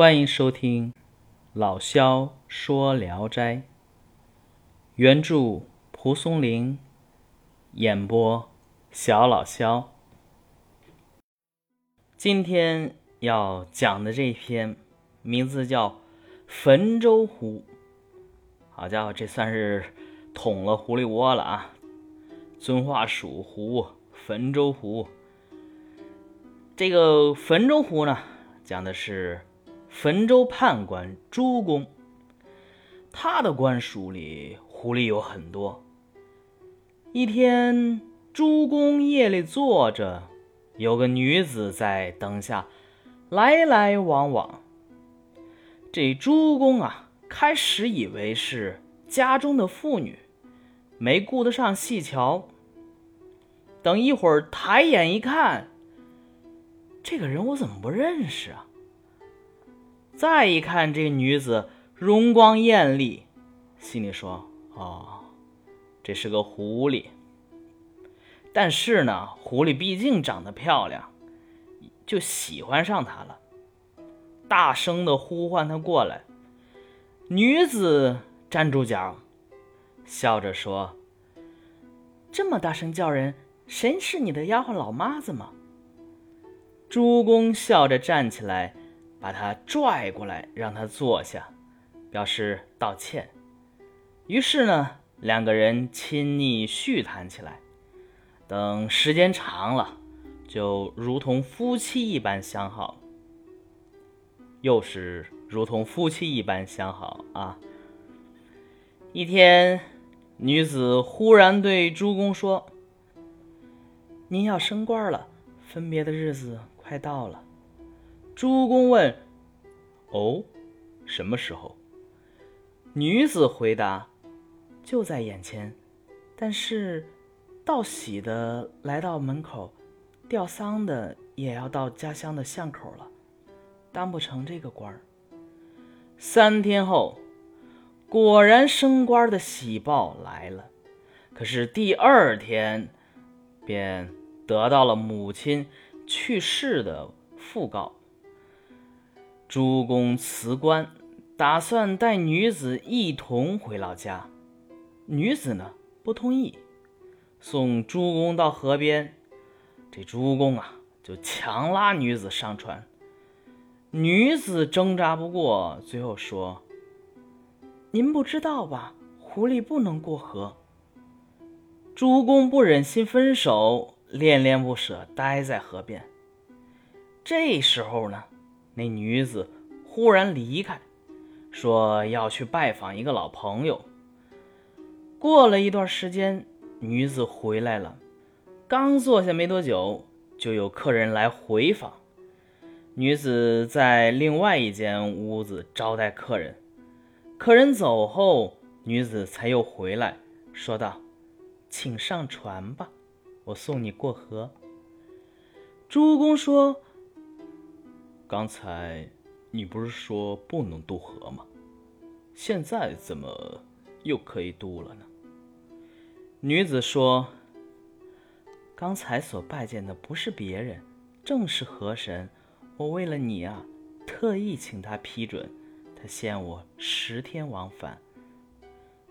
欢迎收听老萧说《聊斋》，原著蒲松龄，演播小老萧。今天要讲的这篇名字叫《汾州湖》。好家伙，这算是捅了狐狸窝了啊！遵化蜀湖，汾州湖。这个汾州湖呢，讲的是。汾州判官朱公，他的官署里狐狸有很多。一天，朱公夜里坐着，有个女子在灯下来来往往。这朱公啊，开始以为是家中的妇女，没顾得上细瞧。等一会儿抬眼一看，这个人我怎么不认识啊？再一看这女子容光艳丽，心里说：“哦，这是个狐狸。”但是呢，狐狸毕竟长得漂亮，就喜欢上她了，大声的呼唤她过来。女子站住脚，笑着说：“这么大声叫人，谁是你的丫鬟老妈子吗？”朱公笑着站起来。把他拽过来，让他坐下，表示道歉。于是呢，两个人亲昵叙谈起来。等时间长了，就如同夫妻一般相好。又是如同夫妻一般相好啊！一天，女子忽然对朱公说：“您要升官了，分别的日子快到了。”朱公问：“哦，什么时候？”女子回答：“就在眼前。但是，道喜的来到门口，吊丧的也要到家乡的巷口了，当不成这个官儿。”三天后，果然升官的喜报来了。可是第二天，便得到了母亲去世的讣告。朱公辞官，打算带女子一同回老家。女子呢不同意，送朱公到河边。这朱公啊就强拉女子上船。女子挣扎不过，最后说：“您不知道吧？狐狸不能过河。”朱公不忍心分手，恋恋不舍，待在河边。这时候呢？那女子忽然离开，说要去拜访一个老朋友。过了一段时间，女子回来了，刚坐下没多久，就有客人来回访。女子在另外一间屋子招待客人。客人走后，女子才又回来，说道：“请上船吧，我送你过河。”朱公说。刚才你不是说不能渡河吗？现在怎么又可以渡了呢？女子说：“刚才所拜见的不是别人，正是河神。我为了你啊，特意请他批准，他限我十天往返，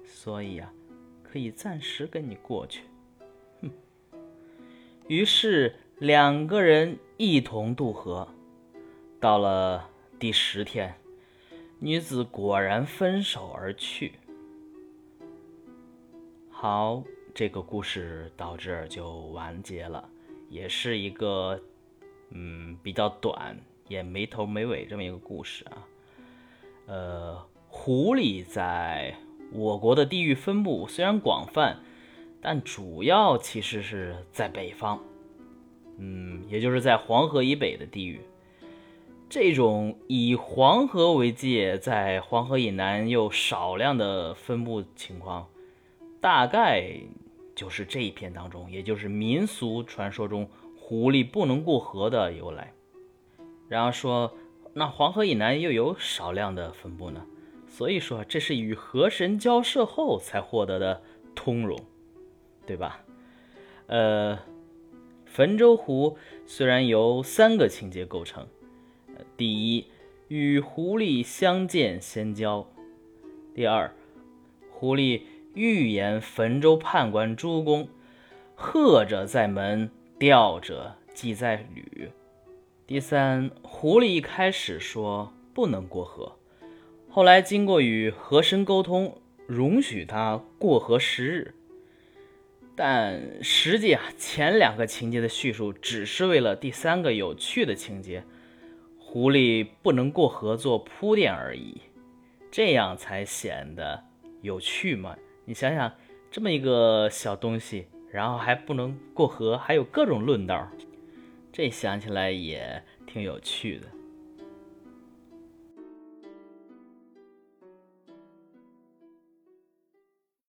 所以啊，可以暂时跟你过去。”哼。于是两个人一同渡河。到了第十天，女子果然分手而去。好，这个故事到这儿就完结了，也是一个嗯比较短，也没头没尾这么一个故事啊。呃，狐狸在我国的地域分布虽然广泛，但主要其实是在北方，嗯，也就是在黄河以北的地域。这种以黄河为界，在黄河以南又少量的分布情况，大概就是这一篇当中，也就是民俗传说中狐狸不能过河的由来。然后说，那黄河以南又有少量的分布呢？所以说，这是与河神交涉后才获得的通融，对吧？呃，汾州湖虽然由三个情节构成。第一，与狐狸相见先交。第二，狐狸预言汾州判官朱公，贺者在门，吊者即在旅。第三，狐狸一开始说不能过河，后来经过与和珅沟通，容许他过河十日。但实际啊，前两个情节的叙述只是为了第三个有趣的情节，狐狸不能过河做铺垫而已，这样才显得有趣嘛。你想想，这么一个小东西，然后还不能过河，还有各种论道，这想起来也挺有趣的。